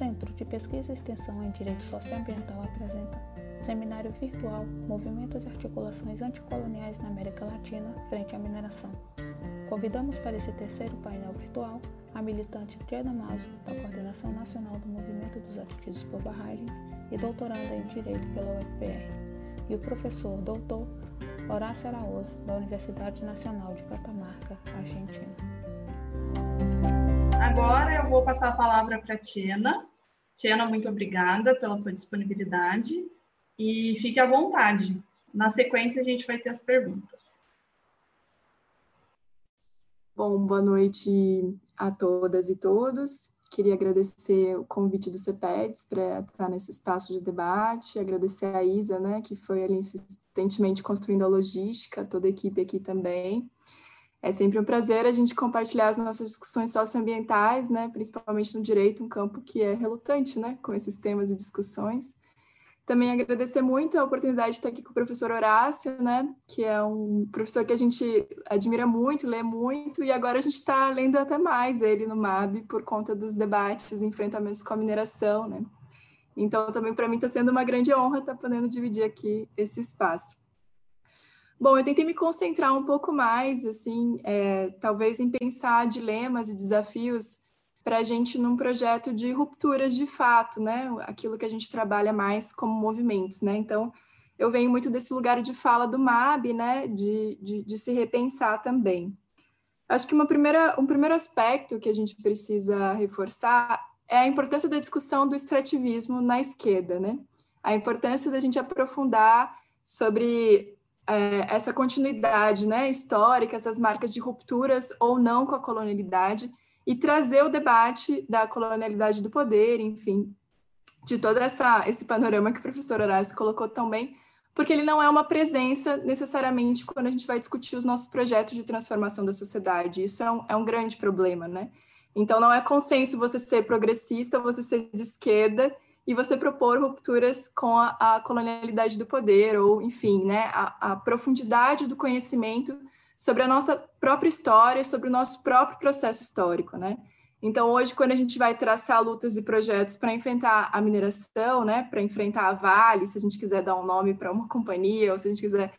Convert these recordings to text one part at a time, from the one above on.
Centro de Pesquisa e Extensão em Direito Socioambiental apresenta Seminário Virtual Movimentos e Articulações Anticoloniais na América Latina frente à mineração. Convidamos para esse terceiro painel virtual a militante Diana Mazo, da Coordenação Nacional do Movimento dos Atingidos por Barragens e doutoranda em Direito pela UFPR, e o professor doutor Horácio Araújo, da Universidade Nacional de Catamarca, Argentina. Agora eu vou passar a palavra para a Tiena. Tiena, muito obrigada pela tua disponibilidade e fique à vontade. Na sequência, a gente vai ter as perguntas. Bom, boa noite a todas e todos. Queria agradecer o convite do CEPEDS para estar nesse espaço de debate, agradecer a Isa, né, que foi ali insistentemente construindo a logística, toda a equipe aqui também. É sempre um prazer a gente compartilhar as nossas discussões socioambientais, né, principalmente no direito, um campo que é relutante, né, com esses temas e discussões. Também agradecer muito a oportunidade de estar aqui com o professor Horácio, né, que é um professor que a gente admira muito, lê muito, e agora a gente está lendo até mais ele no MAB por conta dos debates e enfrentamentos com a mineração, né. Então, também para mim está sendo uma grande honra estar podendo dividir aqui esse espaço. Bom, eu tentei me concentrar um pouco mais, assim, é, talvez em pensar dilemas e desafios para a gente num projeto de rupturas de fato, né? Aquilo que a gente trabalha mais como movimentos, né? Então, eu venho muito desse lugar de fala do MAB, né? De, de, de se repensar também. Acho que uma primeira, um primeiro aspecto que a gente precisa reforçar é a importância da discussão do extrativismo na esquerda, né? A importância da gente aprofundar sobre é, essa continuidade né, histórica, essas marcas de rupturas ou não com a colonialidade, e trazer o debate da colonialidade do poder, enfim, de todo essa, esse panorama que o professor Horácio colocou tão bem, porque ele não é uma presença necessariamente quando a gente vai discutir os nossos projetos de transformação da sociedade. Isso é um, é um grande problema, né? Então, não é consenso você ser progressista, você ser de esquerda e você propor rupturas com a, a colonialidade do poder, ou, enfim, né, a, a profundidade do conhecimento sobre a nossa própria história, sobre o nosso próprio processo histórico, né? Então, hoje, quando a gente vai traçar lutas e projetos para enfrentar a mineração, né, para enfrentar a Vale, se a gente quiser dar um nome para uma companhia, ou se a gente quiser.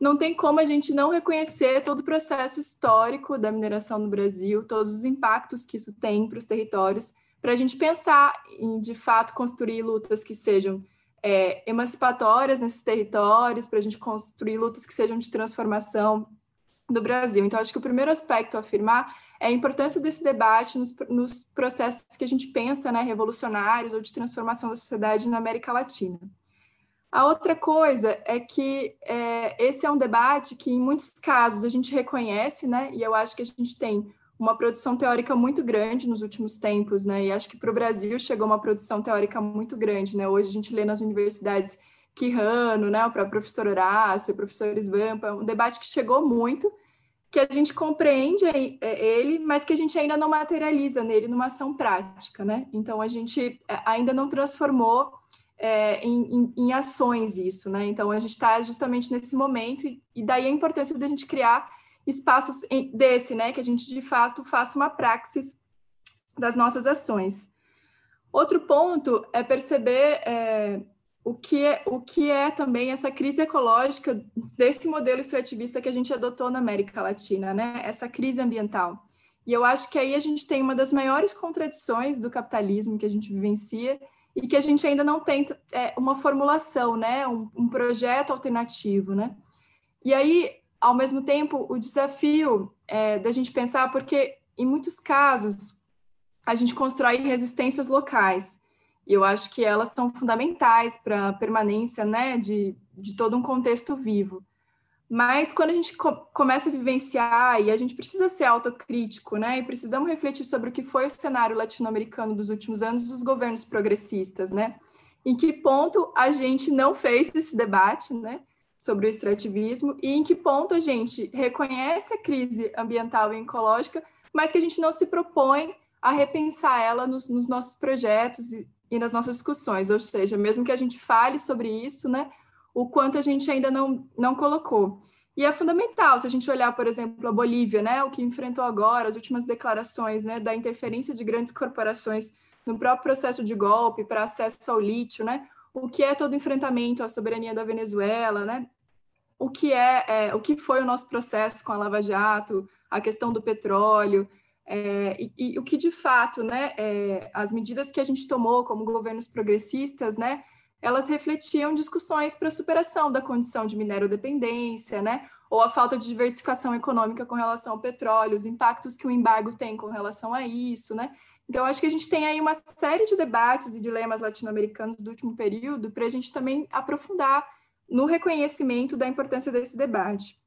Não tem como a gente não reconhecer todo o processo histórico da mineração no Brasil, todos os impactos que isso tem para os territórios, para a gente pensar em, de fato, construir lutas que sejam é, emancipatórias nesses territórios, para a gente construir lutas que sejam de transformação do Brasil. Então, acho que o primeiro aspecto a afirmar é a importância desse debate nos, nos processos que a gente pensa, né, revolucionários ou de transformação da sociedade na América Latina. A outra coisa é que é, esse é um debate que, em muitos casos, a gente reconhece, né, e eu acho que a gente tem uma produção teórica muito grande nos últimos tempos, né, e acho que para o Brasil chegou uma produção teórica muito grande, né, hoje a gente lê nas universidades Quirrano, né, o próprio professor Horácio, o professor Svampa, um debate que chegou muito, que a gente compreende é, ele, mas que a gente ainda não materializa nele numa ação prática, né? Então a gente é, ainda não transformou é, em, em, em, ações isso, né? Então a gente está justamente nesse momento e, daí a importância da gente criar espaços desse, né? Que a gente de fato faça uma praxis das nossas ações. Outro ponto é perceber é, o que é, o que é também essa crise ecológica desse modelo extrativista que a gente adotou na América Latina, né? Essa crise ambiental. E eu acho que aí a gente tem uma das maiores contradições do capitalismo que a gente vivencia e que a gente ainda não tem é, uma formulação, né? Um, um projeto alternativo, né? E aí, ao mesmo tempo, o desafio é, da gente pensar, porque em muitos casos a gente constrói resistências locais e eu acho que elas são fundamentais para a permanência né, de, de todo um contexto vivo. Mas quando a gente co começa a vivenciar, e a gente precisa ser autocrítico, né? E precisamos refletir sobre o que foi o cenário latino-americano dos últimos anos dos governos progressistas, né? Em que ponto a gente não fez esse debate, né? Sobre o extrativismo, e em que ponto a gente reconhece a crise ambiental e ecológica, mas que a gente não se propõe a repensar ela nos, nos nossos projetos e, e nas nossas discussões, ou seja, mesmo que a gente fale sobre isso, né, o quanto a gente ainda não, não colocou. E é fundamental, se a gente olhar, por exemplo, a Bolívia, né, o que enfrentou agora, as últimas declarações né, da interferência de grandes corporações no próprio processo de golpe para acesso ao lítio, né? O que é todo enfrentamento à soberania da Venezuela, né? O que é, é o que foi o nosso processo com a Lava Jato, a questão do petróleo, é, e, e, o que de fato, né, é, as medidas que a gente tomou como governos progressistas, né, elas refletiam discussões para a superação da condição de minério-dependência, né, ou a falta de diversificação econômica com relação ao petróleo, os impactos que o embargo tem com relação a isso, né. Então, acho que a gente tem aí uma série de debates e dilemas latino-americanos do último período para a gente também aprofundar no reconhecimento da importância desse debate.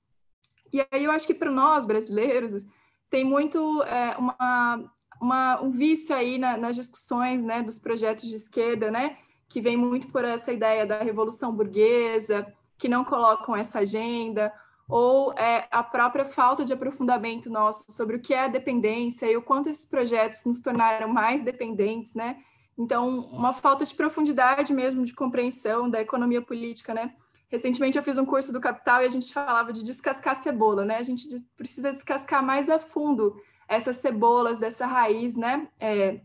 E aí eu acho que para nós, brasileiros, tem muito é, uma, uma, um vício aí na, nas discussões né, dos projetos de esquerda, né, que vem muito por essa ideia da revolução burguesa, que não colocam essa agenda, ou é, a própria falta de aprofundamento nosso sobre o que é a dependência e o quanto esses projetos nos tornaram mais dependentes, né? Então, uma falta de profundidade mesmo de compreensão da economia política, né? Recentemente eu fiz um curso do Capital e a gente falava de descascar cebola, né? A gente precisa descascar mais a fundo essas cebolas dessa raiz, né? É,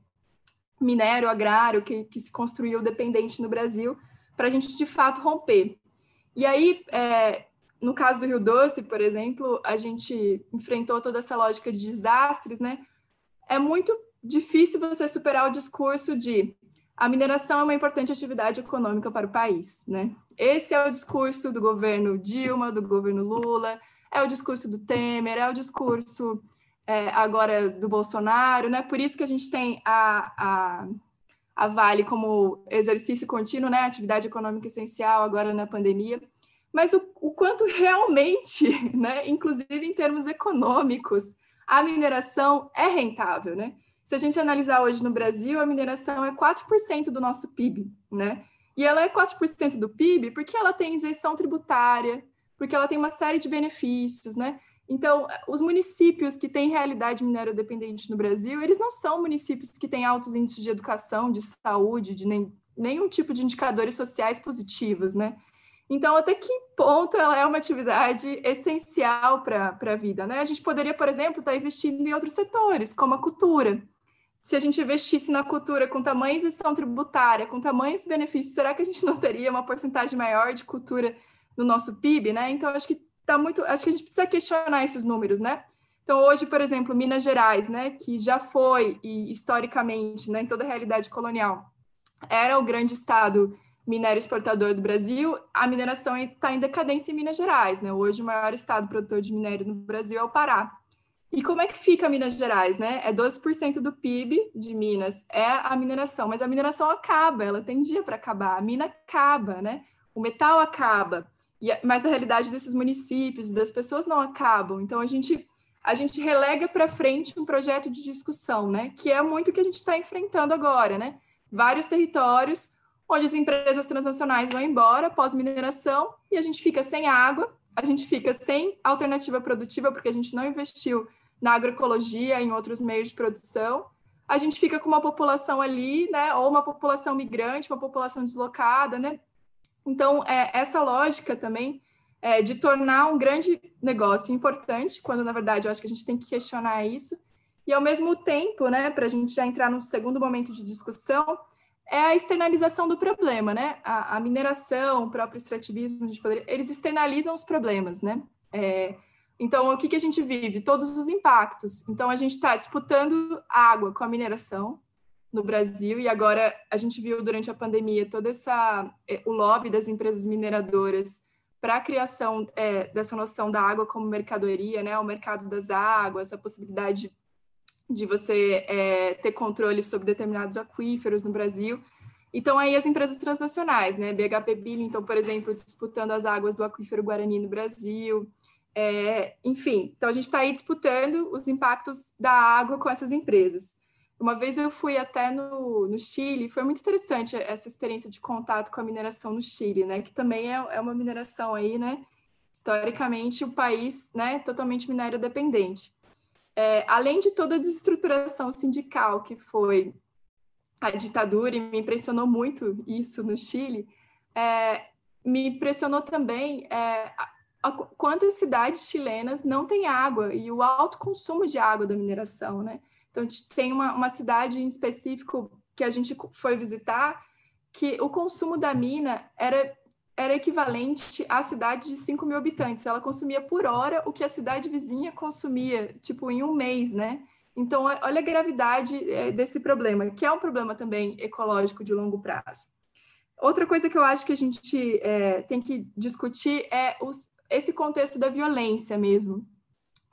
minério, agrário, que, que se construiu dependente no Brasil, para a gente de fato romper. E aí, é, no caso do Rio Doce, por exemplo, a gente enfrentou toda essa lógica de desastres, né? É muito difícil você superar o discurso de a mineração é uma importante atividade econômica para o país, né? Esse é o discurso do governo Dilma, do governo Lula, é o discurso do Temer, é o discurso é, agora do Bolsonaro, né? Por isso que a gente tem a, a, a Vale como exercício contínuo, né? Atividade econômica essencial agora na pandemia. Mas o, o quanto realmente, né? Inclusive em termos econômicos, a mineração é rentável, né? Se a gente analisar hoje no Brasil, a mineração é 4% do nosso PIB, né? E ela é 4% do PIB porque ela tem isenção tributária, porque ela tem uma série de benefícios, né? Então, os municípios que têm realidade minério dependente no Brasil, eles não são municípios que têm altos índices de educação, de saúde, de nem, nenhum tipo de indicadores sociais positivos, né? Então, até que ponto ela é uma atividade essencial para a vida, né? A gente poderia, por exemplo, estar tá investindo em outros setores, como a cultura, se a gente investisse na cultura com tamanha isenção tributária, com tamanhos benefícios, será que a gente não teria uma porcentagem maior de cultura no nosso PIB, né? Então, acho que tá muito, acho que a gente precisa questionar esses números, né? Então, hoje, por exemplo, Minas Gerais, né, que já foi e historicamente, né, em toda a realidade colonial, era o grande estado minério exportador do Brasil, a mineração está em decadência em Minas Gerais, né? Hoje o maior estado produtor de minério no Brasil é o Pará. E como é que fica Minas Gerais, né? É 12% do PIB de Minas, é a mineração, mas a mineração acaba, ela tem dia para acabar, a mina acaba, né? O metal acaba, mas a realidade desses municípios, das pessoas não acabam. Então a gente a gente relega para frente um projeto de discussão, né? Que é muito o que a gente está enfrentando agora, né? Vários territórios onde as empresas transnacionais vão embora pós mineração e a gente fica sem água, a gente fica sem alternativa produtiva porque a gente não investiu na agroecologia, em outros meios de produção, a gente fica com uma população ali, né, ou uma população migrante, uma população deslocada, né? Então, é, essa lógica também é, de tornar um grande negócio importante, quando na verdade eu acho que a gente tem que questionar isso, e ao mesmo tempo, né, para a gente já entrar num segundo momento de discussão, é a externalização do problema, né? A, a mineração, o próprio extrativismo, eles externalizam os problemas, né? É, então, o que, que a gente vive? Todos os impactos. Então, a gente está disputando água com a mineração no Brasil, e agora a gente viu durante a pandemia todo essa, eh, o lobby das empresas mineradoras para a criação é, dessa noção da água como mercadoria, né? O mercado das águas, a possibilidade de você é, ter controle sobre determinados aquíferos no Brasil. Então, aí as empresas transnacionais, né? BHP Billiton, por exemplo, disputando as águas do aquífero Guarani no Brasil, é, enfim, então a gente está aí disputando os impactos da água com essas empresas. Uma vez eu fui até no, no Chile, foi muito interessante essa experiência de contato com a mineração no Chile, né? Que também é, é uma mineração aí, né? Historicamente, o país, né? Totalmente minério dependente. É, além de toda a desestruturação sindical que foi a ditadura, e me impressionou muito isso no Chile, é, me impressionou também é, quantas cidades chilenas não têm água e o alto consumo de água da mineração, né? Então, tem uma, uma cidade em específico que a gente foi visitar que o consumo da mina era, era equivalente à cidade de 5 mil habitantes. Ela consumia por hora o que a cidade vizinha consumia, tipo, em um mês, né? Então, olha a gravidade é, desse problema, que é um problema também ecológico de longo prazo. Outra coisa que eu acho que a gente é, tem que discutir é os, esse contexto da violência mesmo,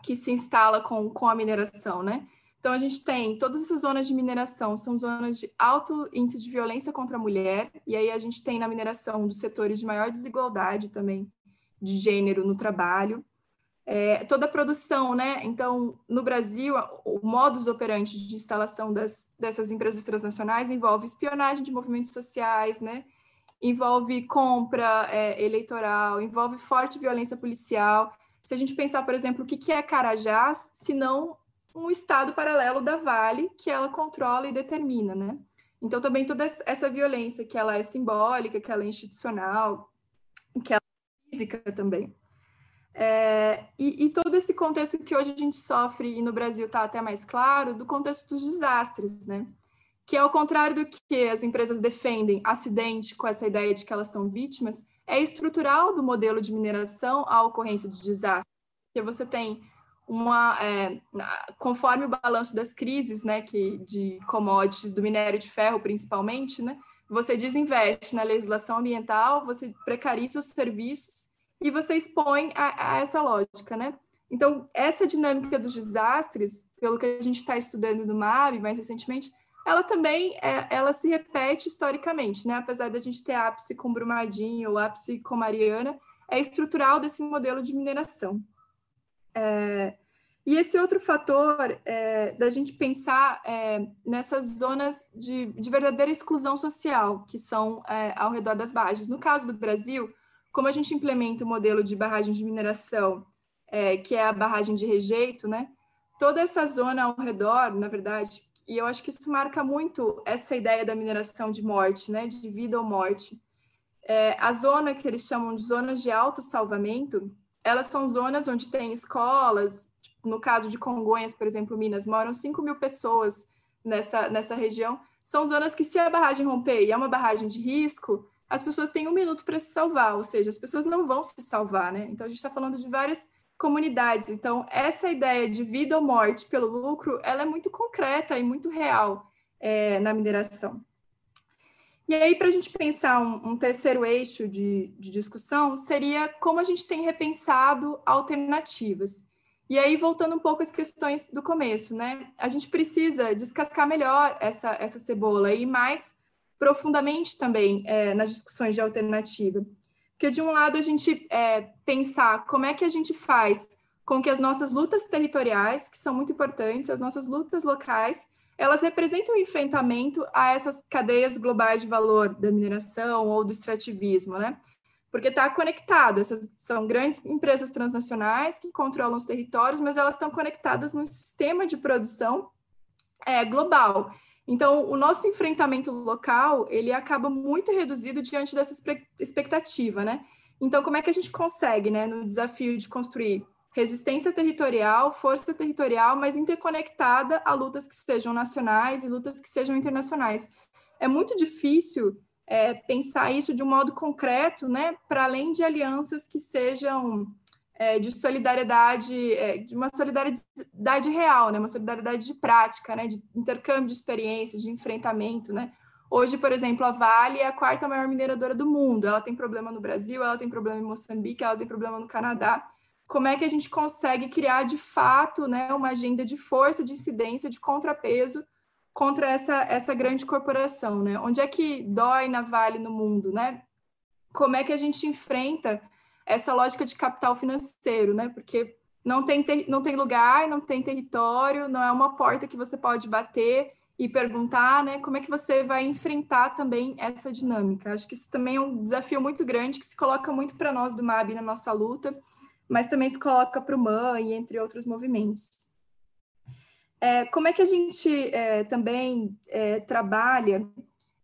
que se instala com, com a mineração, né? Então, a gente tem todas essas zonas de mineração, são zonas de alto índice de violência contra a mulher, e aí a gente tem na mineração dos setores de maior desigualdade também de gênero no trabalho. É, toda a produção, né? Então, no Brasil, o modus operandi de instalação das, dessas empresas transnacionais envolve espionagem de movimentos sociais, né? Envolve compra é, eleitoral, envolve forte violência policial. Se a gente pensar, por exemplo, o que, é Carajás, se não um estado paralelo da Vale que ela controla e determina, né? Então também toda essa violência que ela é simbólica, que ela é institucional, que ela é física também. É, e, e, todo esse contexto que hoje a gente sofre e no Brasil está até mais claro, do contexto dos desastres, né? Que é ao contrário do que as empresas defendem, acidente com essa ideia de que elas são vítimas, é estrutural do modelo de mineração a ocorrência de desastres. Porque você tem uma, é, conforme o balanço das crises, né, que de commodities, do minério de ferro principalmente, né, você desinveste na legislação ambiental, você precariza os serviços e você expõe a, a essa lógica, né? Então, essa dinâmica dos desastres, pelo que a gente está estudando no MAB mais recentemente, ela também é, ela se repete historicamente, né? Apesar da gente ter ápice com Brumadinho ou ápice com Mariana, é estrutural desse modelo de mineração. É, e esse outro fator é, da gente pensar é, nessas zonas de, de, verdadeira exclusão social, que são é, ao redor das barragens. No caso do Brasil, como a gente implementa o modelo de barragem de mineração, é, que é a barragem de rejeito, né? Toda essa zona ao redor, na verdade, e eu acho que isso marca muito essa ideia da mineração de morte, né? De vida ou morte. É, a zona que eles chamam de zonas de alto salvamento, elas são zonas onde tem escolas, no caso de Congonhas, por exemplo, Minas, moram 5 mil pessoas nessa, nessa região. São zonas que, se a barragem romper e é uma barragem de risco, as pessoas têm um minuto para se salvar, ou seja, as pessoas não vão se salvar, né? Então, a gente está falando de várias comunidades. Então, essa ideia de vida ou morte pelo lucro, ela é muito concreta e muito real é, na mineração. E aí, para a gente pensar um, um terceiro eixo de, de, discussão, seria como a gente tem repensado alternativas. E aí, voltando um pouco às questões do começo, né? A gente precisa descascar melhor essa, essa cebola e mais profundamente também é, nas discussões de alternativa. Porque, de um lado, a gente é, pensar como é que a gente faz com que as nossas lutas territoriais, que são muito importantes, as nossas lutas locais, elas representam um enfrentamento a essas cadeias globais de valor da mineração ou do extrativismo, né? Porque está conectado, essas são grandes empresas transnacionais que controlam os territórios, mas elas estão conectadas num sistema de produção é, global. Então, o nosso enfrentamento local, ele acaba muito reduzido diante dessa expectativa, né? Então, como é que a gente consegue, né, no desafio de construir resistência territorial, força territorial, mas interconectada a lutas que sejam nacionais e lutas que sejam internacionais. É muito difícil é, pensar isso de um modo concreto, né, para além de alianças que sejam é, de solidariedade, é, de uma solidariedade real, né, uma solidariedade de prática, né, de intercâmbio de experiências, de enfrentamento, né. Hoje, por exemplo, a Vale é a quarta maior mineradora do mundo. Ela tem problema no Brasil, ela tem problema em Moçambique, ela tem problema no Canadá como é que a gente consegue criar de fato né, uma agenda de força, de incidência, de contrapeso contra essa, essa grande corporação, né? Onde é que dói na Vale no mundo, né? Como é que a gente enfrenta essa lógica de capital financeiro, né? Porque não tem, não tem lugar, não tem território, não é uma porta que você pode bater e perguntar, né? Como é que você vai enfrentar também essa dinâmica? Acho que isso também é um desafio muito grande que se coloca muito para nós do MAB na nossa luta mas também se coloca para o MAN e entre outros movimentos. É, como é que a gente é, também é, trabalha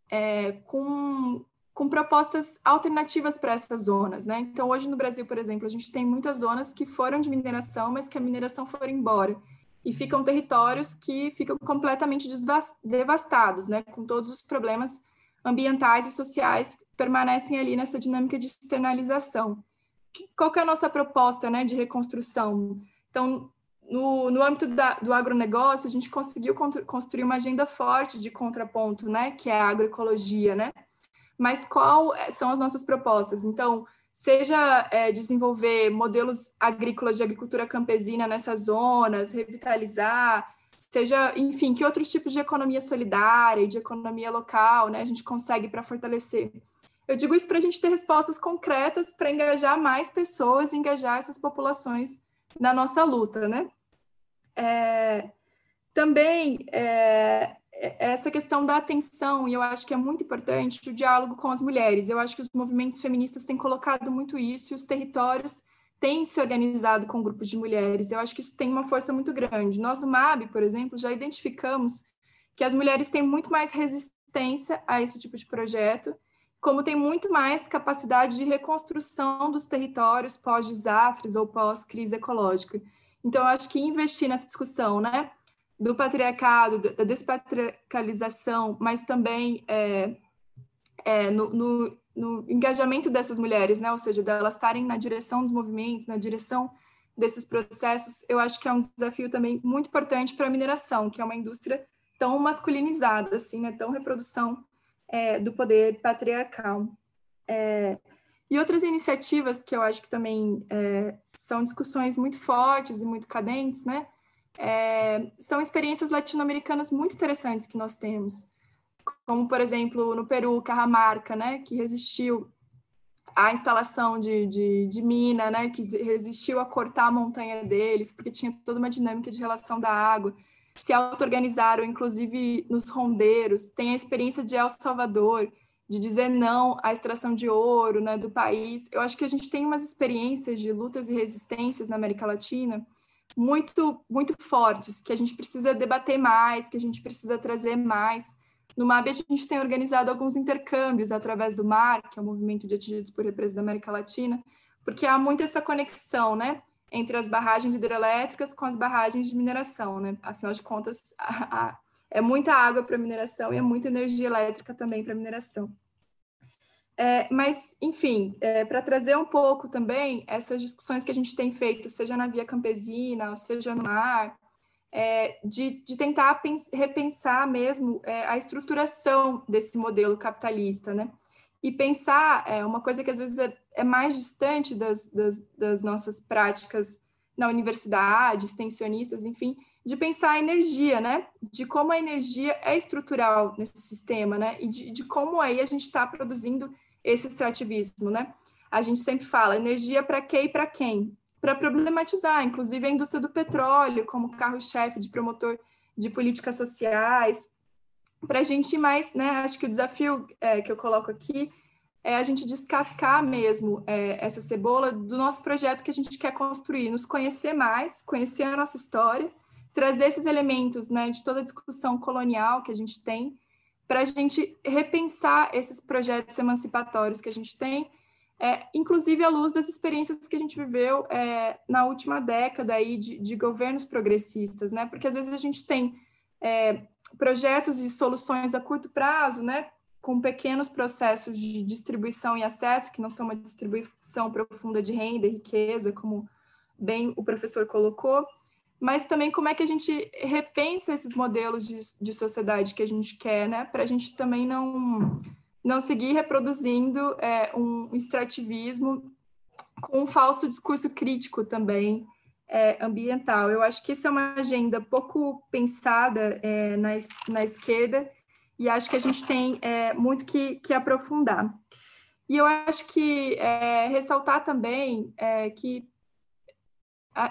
é, com, com propostas alternativas para essas zonas, né? Então, hoje no Brasil, por exemplo, a gente tem muitas zonas que foram de mineração, mas que a mineração foi embora. e ficam territórios que ficam completamente devastados, né, com todos os problemas ambientais e sociais que permanecem ali nessa dinâmica de externalização. Qual que é a nossa proposta, né, de reconstrução? Então, no, no âmbito da, do agronegócio, a gente conseguiu construir uma agenda forte de contraponto, né, que é a agroecologia, né? Mas qual é, são as nossas propostas? Então, seja é, desenvolver modelos agrícolas de agricultura campesina nessas zonas, revitalizar, seja, enfim, que outros tipos de economia solidária e de economia local, né, a gente consegue para fortalecer. Eu digo isso para a gente ter respostas concretas para engajar mais pessoas, engajar essas populações na nossa luta, né? É, também é, essa questão da atenção, e eu acho que é muito importante o diálogo com as mulheres. Eu acho que os movimentos feministas têm colocado muito isso, e os territórios têm se organizado com grupos de mulheres. Eu acho que isso tem uma força muito grande. Nós, no MAB, por exemplo, já identificamos que as mulheres têm muito mais resistência a esse tipo de projeto, como tem muito mais capacidade de reconstrução dos territórios pós-desastres ou pós-crise ecológica. Então, eu acho que investir nessa discussão, né? do patriarcado, da despatriarcalização, mas também é, é, no, no, no, engajamento dessas mulheres, né? ou seja, delas estarem na direção dos movimentos, na direção desses processos, eu acho que é um desafio também muito importante para a mineração, que é uma indústria tão masculinizada, assim, né? tão reprodução é, do poder patriarcal. É, e outras iniciativas que eu acho que também é, são discussões muito fortes e muito cadentes, né? é, são experiências latino-americanas muito interessantes que nós temos, como, por exemplo, no Peru, Carramarca, né, que resistiu à instalação de, de, de mina, né, que resistiu a cortar a montanha deles, porque tinha toda uma dinâmica de relação da água, se auto-organizaram, inclusive nos rondeiros, tem a experiência de El Salvador, de dizer não à extração de ouro né, do país. Eu acho que a gente tem umas experiências de lutas e resistências na América Latina muito, muito fortes, que a gente precisa debater mais, que a gente precisa trazer mais. No MAB, a gente tem organizado alguns intercâmbios através do MAR, que é o Movimento de Atingidos por Represa da América Latina, porque há muito essa conexão, né, entre as barragens hidrelétricas com as barragens de mineração, né? Afinal de contas, a, a, é muita água para mineração e é muita energia elétrica também para mineração. É, mas, enfim, é, para trazer um pouco também essas discussões que a gente tem feito, seja na via campesina, seja no mar, é, de, de, tentar repensar mesmo é, a estruturação desse modelo capitalista, né? E pensar é, uma coisa que às vezes é, é mais distante das, das, das, nossas práticas na universidade, extensionistas, enfim, de pensar a energia, né? De como a energia é estrutural nesse sistema, né? E de, de como aí a gente está produzindo esse extrativismo, né? A gente sempre fala energia para quê e para quem? Para problematizar, inclusive a indústria do petróleo como carro-chefe de promotor de políticas sociais. Para a gente mais, né? Acho que o desafio é, que eu coloco aqui é a gente descascar mesmo é, essa cebola do nosso projeto que a gente quer construir, nos conhecer mais, conhecer a nossa história, trazer esses elementos né, de toda a discussão colonial que a gente tem para a gente repensar esses projetos emancipatórios que a gente tem, é, inclusive à luz das experiências que a gente viveu é, na última década aí de, de, governos progressistas, né? Porque às vezes a gente tem é, projetos e soluções a curto prazo, né? Com pequenos processos de distribuição e acesso, que não são uma distribuição profunda de renda e riqueza, como bem o professor colocou, mas também como é que a gente repensa esses modelos de, de sociedade que a gente quer, né? Para a gente também não, não seguir reproduzindo é, um extrativismo com um falso discurso crítico também é, ambiental. Eu acho que essa é uma agenda pouco pensada é, na, na esquerda e acho que a gente tem é, muito que, que aprofundar. E eu acho que é, ressaltar também é, que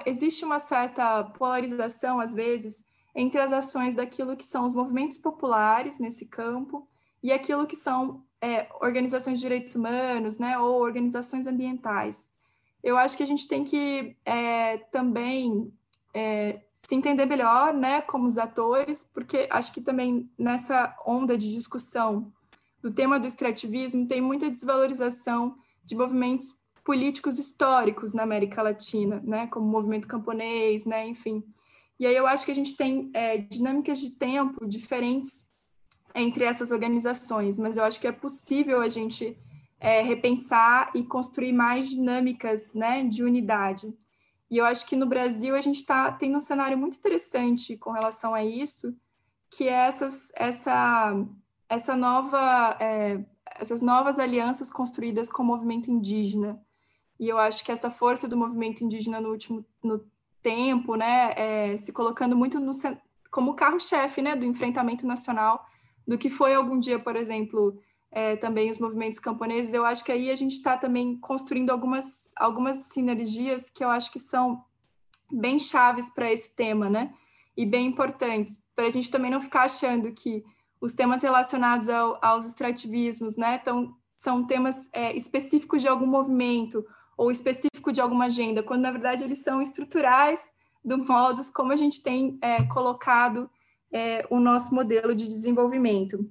existe uma certa polarização, às vezes, entre as ações daquilo que são os movimentos populares nesse campo e aquilo que são é, organizações de direitos humanos, né, ou organizações ambientais. Eu acho que a gente tem que é, também é, se entender melhor, né, como os atores, porque acho que também nessa onda de discussão do tema do extrativismo tem muita desvalorização de movimentos políticos históricos na América Latina, né, como o movimento camponês, né, enfim. E aí eu acho que a gente tem é, dinâmicas de tempo diferentes entre essas organizações, mas eu acho que é possível a gente é, repensar e construir mais dinâmicas né, de unidade. E eu acho que no Brasil a gente está tendo um cenário muito interessante com relação a isso, que é essas, essa, essa nova, é, essas novas alianças construídas com o movimento indígena. E eu acho que essa força do movimento indígena no último no tempo, né, é, se colocando muito no, como carro-chefe né, do enfrentamento nacional, do que foi algum dia, por exemplo, é, também os movimentos camponeses, eu acho que aí a gente está também construindo algumas, algumas sinergias que eu acho que são bem chaves para esse tema, né? E bem importantes, para a gente também não ficar achando que os temas relacionados ao, aos extrativismos, né, são temas é, específicos de algum movimento ou específico de alguma agenda, quando na verdade eles são estruturais do modos como a gente tem é, colocado é, o nosso modelo de desenvolvimento.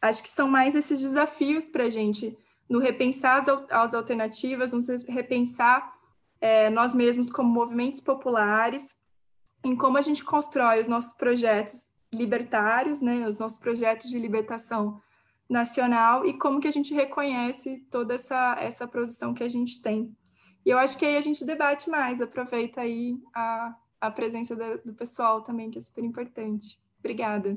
Acho que são mais esses desafios para a gente no repensar as, as alternativas, no repensar é, nós mesmos como movimentos populares, em como a gente constrói os nossos projetos libertários, né, os nossos projetos de libertação nacional e como que a gente reconhece toda essa, essa produção que a gente tem. E eu acho que aí a gente debate mais, aproveita aí a, a presença da, do pessoal também, que é super importante. Obrigada.